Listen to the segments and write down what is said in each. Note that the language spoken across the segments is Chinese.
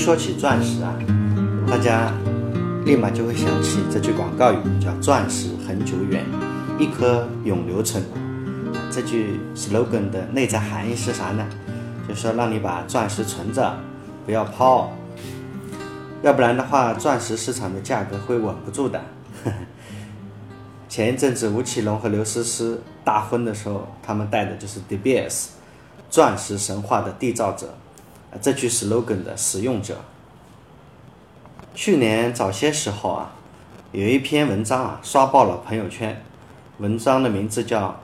说起钻石啊，大家立马就会想起这句广告语，叫“钻石恒久远，一颗永留存”。这句 slogan 的内在含义是啥呢？就是说让你把钻石存着，不要抛，要不然的话，钻石市场的价格会稳不住的。前一阵子吴奇隆和刘诗诗大婚的时候，他们戴的就是 De Beers，钻石神话的缔造者。这句 slogan 的使用者，去年早些时候啊，有一篇文章啊刷爆了朋友圈，文章的名字叫《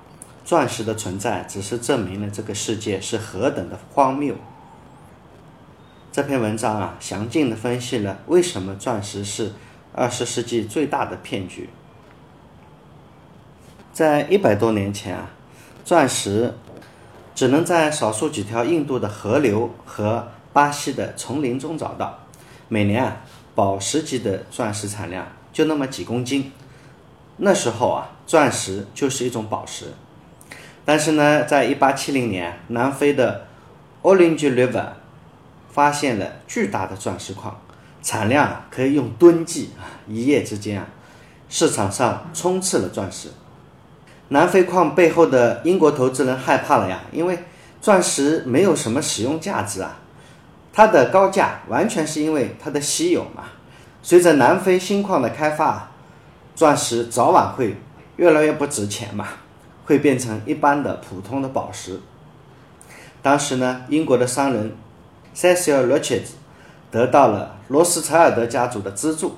钻石的存在只是证明了这个世界是何等的荒谬》。这篇文章啊，详尽的分析了为什么钻石是二十世纪最大的骗局。在一百多年前啊，钻石。只能在少数几条印度的河流和巴西的丛林中找到。每年啊，宝石级的钻石产量就那么几公斤。那时候啊，钻石就是一种宝石。但是呢，在1870年，南非的 Orange River 发现了巨大的钻石矿，产量可以用吨计啊！一夜之间啊，市场上充斥了钻石。南非矿背后的英国投资人害怕了呀，因为钻石没有什么使用价值啊，它的高价完全是因为它的稀有嘛。随着南非新矿的开发，钻石早晚会越来越不值钱嘛，会变成一般的普通的宝石。当时呢，英国的商人 Cecil Richards 得到了罗斯柴尔德家族的资助，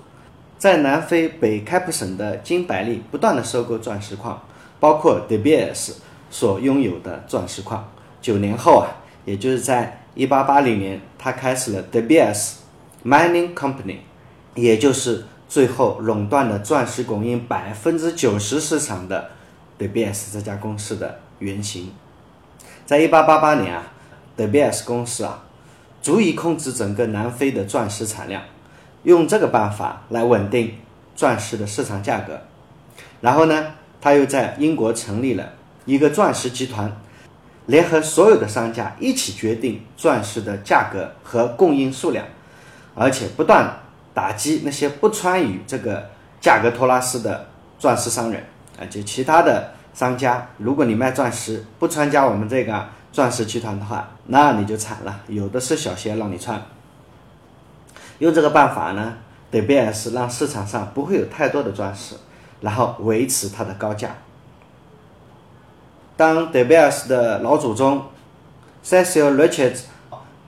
在南非北开普省的金百利不断的收购钻石矿。包括 De Beers 所拥有的钻石矿。九年后啊，也就是在1880年，他开始了 De Beers Mining Company，也就是最后垄断了钻石供应百分之九十市场的 De Beers 这家公司的原型。在1888年啊，De Beers 公司啊，足以控制整个南非的钻石产量，用这个办法来稳定钻石的市场价格。然后呢？他又在英国成立了一个钻石集团，联合所有的商家一起决定钻石的价格和供应数量，而且不断打击那些不参与这个价格托拉斯的钻石商人啊，就其他的商家，如果你卖钻石不参加我们这个钻石集团的话，那你就惨了，有的是小鞋让你穿。用这个办法呢，德比尔斯让市场上不会有太多的钻石。然后维持它的高价。当 De Beers 的老祖宗 Cecil Richards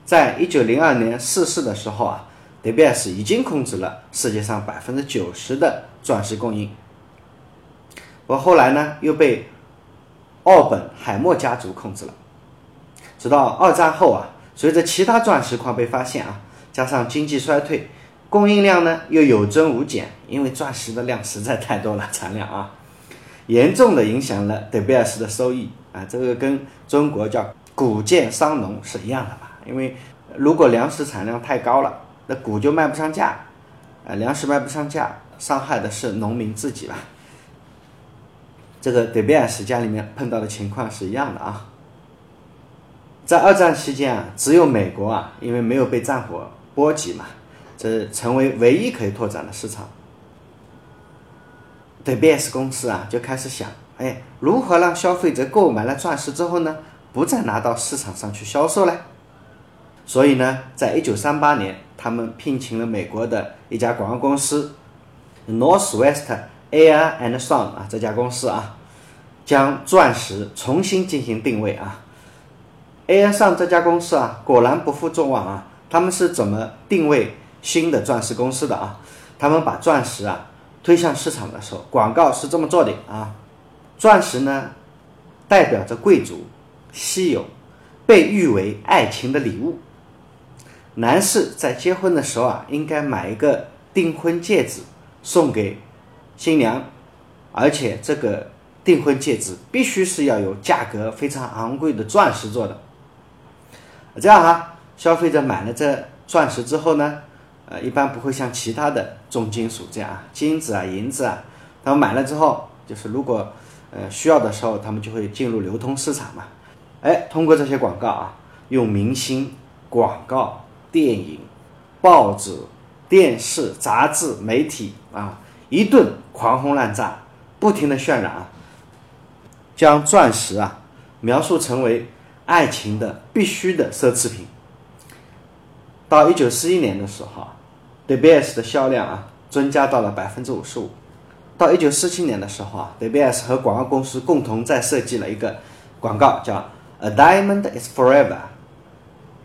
在一九零二年逝世的时候啊，De Beers 已经控制了世界上百分之九十的钻石供应。我后来呢又被奥本海默家族控制了。直到二战后啊，随着其他钻石矿被发现啊，加上经济衰退。供应量呢又有增无减，因为钻石的量实在太多了，产量啊，严重的影响了德贝尔斯的收益啊。这个跟中国叫谷贱伤农是一样的吧？因为如果粮食产量太高了，那谷就卖不上价，啊，粮食卖不上价，伤害的是农民自己吧。这个德贝尔斯家里面碰到的情况是一样的啊。在二战期间啊，只有美国啊，因为没有被战火波及嘛。这成为唯一可以拓展的市场。德比斯公司啊，就开始想，哎，如何让消费者购买了钻石之后呢，不再拿到市场上去销售呢？所以呢，在一九三八年，他们聘请了美国的一家广告公司，Northwest Air and Sun 啊，这家公司啊，将钻石重新进行定位啊。Air Sun 这家公司啊，果然不负众望啊，他们是怎么定位？新的钻石公司的啊，他们把钻石啊推向市场的时候，广告是这么做的啊，钻石呢代表着贵族、稀有，被誉为爱情的礼物。男士在结婚的时候啊，应该买一个订婚戒指送给新娘，而且这个订婚戒指必须是要有价格非常昂贵的钻石做的。这样啊，消费者买了这钻石之后呢？呃，一般不会像其他的重金属这样啊，金子啊、银子啊，他们买了之后，就是如果呃需要的时候，他们就会进入流通市场嘛。哎，通过这些广告啊，用明星、广告、电影，报纸、电视、杂志、媒体啊，一顿狂轰滥炸，不停的渲染啊，将钻石啊描述成为爱情的必须的奢侈品。到一九四一年的时候，De Beers 的销量啊增加到了百分之五十五。到一九四七年的时候啊，De Beers 和广告公司共同再设计了一个广告，叫 “A Diamond is Forever”。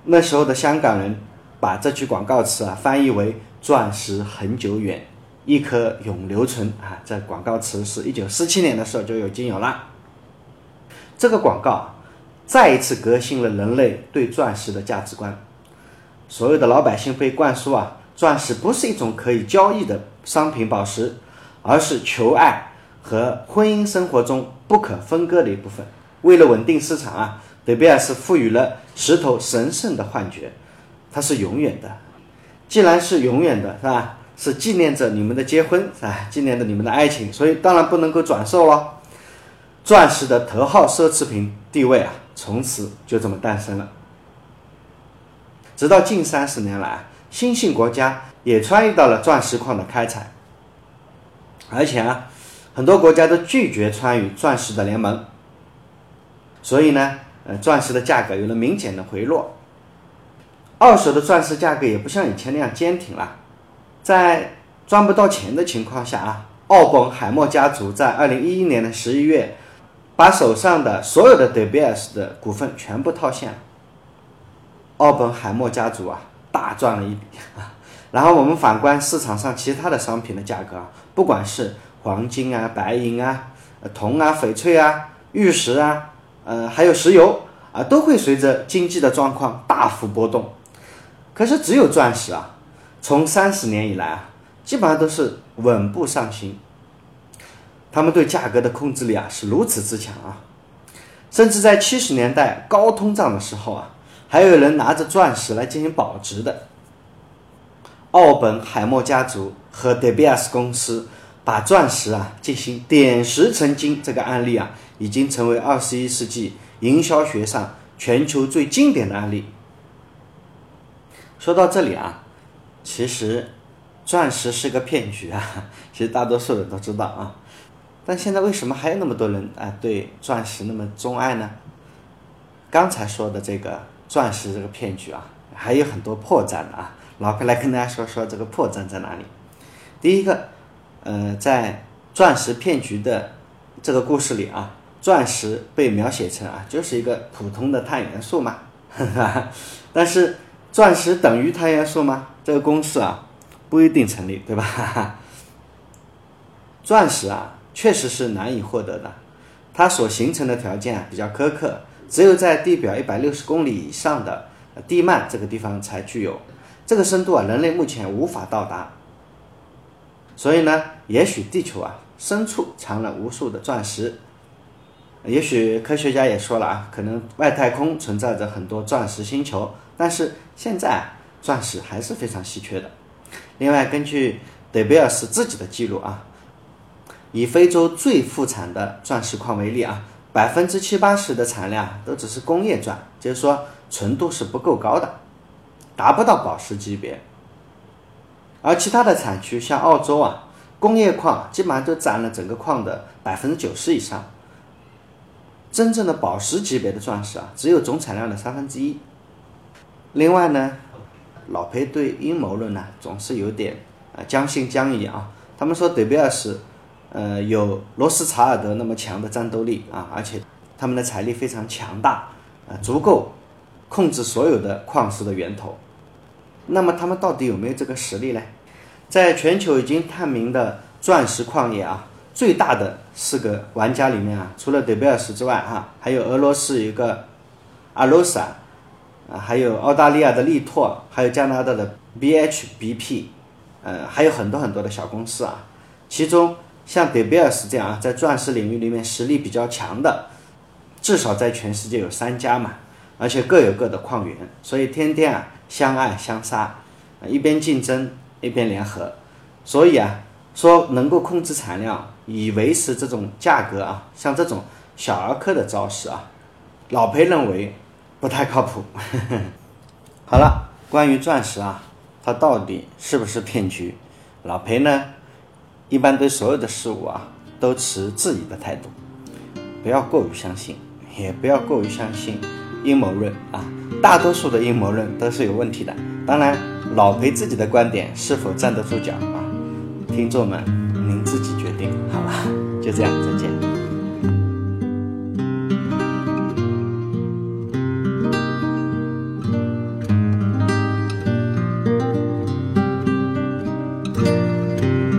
那时候的香港人把这句广告词啊翻译为“钻石恒久远，一颗永留存”啊。这广告词是一九四七年的时候就已经有了。这个广告再一次革新了人类对钻石的价值观。所有的老百姓被灌输啊，钻石不是一种可以交易的商品宝石，而是求爱和婚姻生活中不可分割的一部分。为了稳定市场啊，德比尔斯赋予了石头神圣的幻觉，它是永远的。既然是永远的，是吧？是纪念着你们的结婚，是吧？纪念着你们的爱情，所以当然不能够转售了。钻石的头号奢侈品地位啊，从此就这么诞生了。直到近三十年来，新兴国家也参与到了钻石矿的开采，而且啊，很多国家都拒绝参与钻石的联盟，所以呢，呃，钻石的价格有了明显的回落。二手的钻石价格也不像以前那样坚挺了，在赚不到钱的情况下啊，奥本海默家族在二零一一年的十一月，把手上的所有的 De Beers 的股份全部套现了。奥本海默家族啊，大赚了一笔啊。然后我们反观市场上其他的商品的价格啊，不管是黄金啊、白银啊、铜啊、翡翠啊、玉石啊，呃，还有石油啊，都会随着经济的状况大幅波动。可是只有钻石啊，从三十年以来啊，基本上都是稳步上行。他们对价格的控制力啊是如此之强啊，甚至在七十年代高通胀的时候啊。还有人拿着钻石来进行保值的。奥本海默家族和 De Beers 公司把钻石啊进行点石成金，这个案例啊已经成为二十一世纪营销学上全球最经典的案例。说到这里啊，其实钻石是个骗局啊，其实大多数人都知道啊，但现在为什么还有那么多人啊对钻石那么钟爱呢？刚才说的这个。钻石这个骗局啊，还有很多破绽的啊。老哥来跟大家说说这个破绽在哪里。第一个，呃，在钻石骗局的这个故事里啊，钻石被描写成啊就是一个普通的碳元素嘛，但是钻石等于碳元素吗？这个公式啊不一定成立，对吧？钻石啊确实是难以获得的，它所形成的条件啊比较苛刻。只有在地表一百六十公里以上的地幔这个地方才具有这个深度啊，人类目前无法到达。所以呢，也许地球啊深处藏了无数的钻石，也许科学家也说了啊，可能外太空存在着很多钻石星球，但是现在钻石还是非常稀缺的。另外，根据德贝尔斯自己的记录啊，以非洲最富产的钻石矿为例啊。百分之七八十的产量都只是工业钻，就是说纯度是不够高的，达不到宝石级别。而其他的产区像澳洲啊，工业矿基本上都占了整个矿的百分之九十以上。真正的宝石级别的钻石啊，只有总产量的三分之一。另外呢，老裴对阴谋论呢总是有点啊将信将疑啊。他们说德比尔斯。呃，有罗斯查尔德那么强的战斗力啊，而且他们的财力非常强大啊，足够控制所有的矿石的源头。那么他们到底有没有这个实力呢？在全球已经探明的钻石矿业啊，最大的四个玩家里面啊，除了德贝尔斯之外哈，还有俄罗斯一个阿罗萨啊，还有澳大利亚的力拓，还有加拿大的 BHBP，呃，还有很多很多的小公司啊，其中。像德贝尔斯这样啊，在钻石领域里面实力比较强的，至少在全世界有三家嘛，而且各有各的矿源，所以天天啊相爱相杀，一边竞争一边联合，所以啊说能够控制产量以维持这种价格啊，像这种小儿科的招式啊，老裴认为不太靠谱。好了，关于钻石啊。它到底是不是骗局？老裴呢，一般对所有的事物啊，都持质疑的态度，不要过于相信，也不要过于相信阴谋论啊。大多数的阴谋论都是有问题的。当然，老裴自己的观点是否站得住脚啊？听众们，您自己决定。好了，就这样，再见。thank